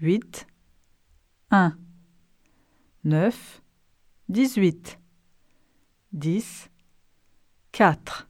8, 1, 9, 18, 10, 4.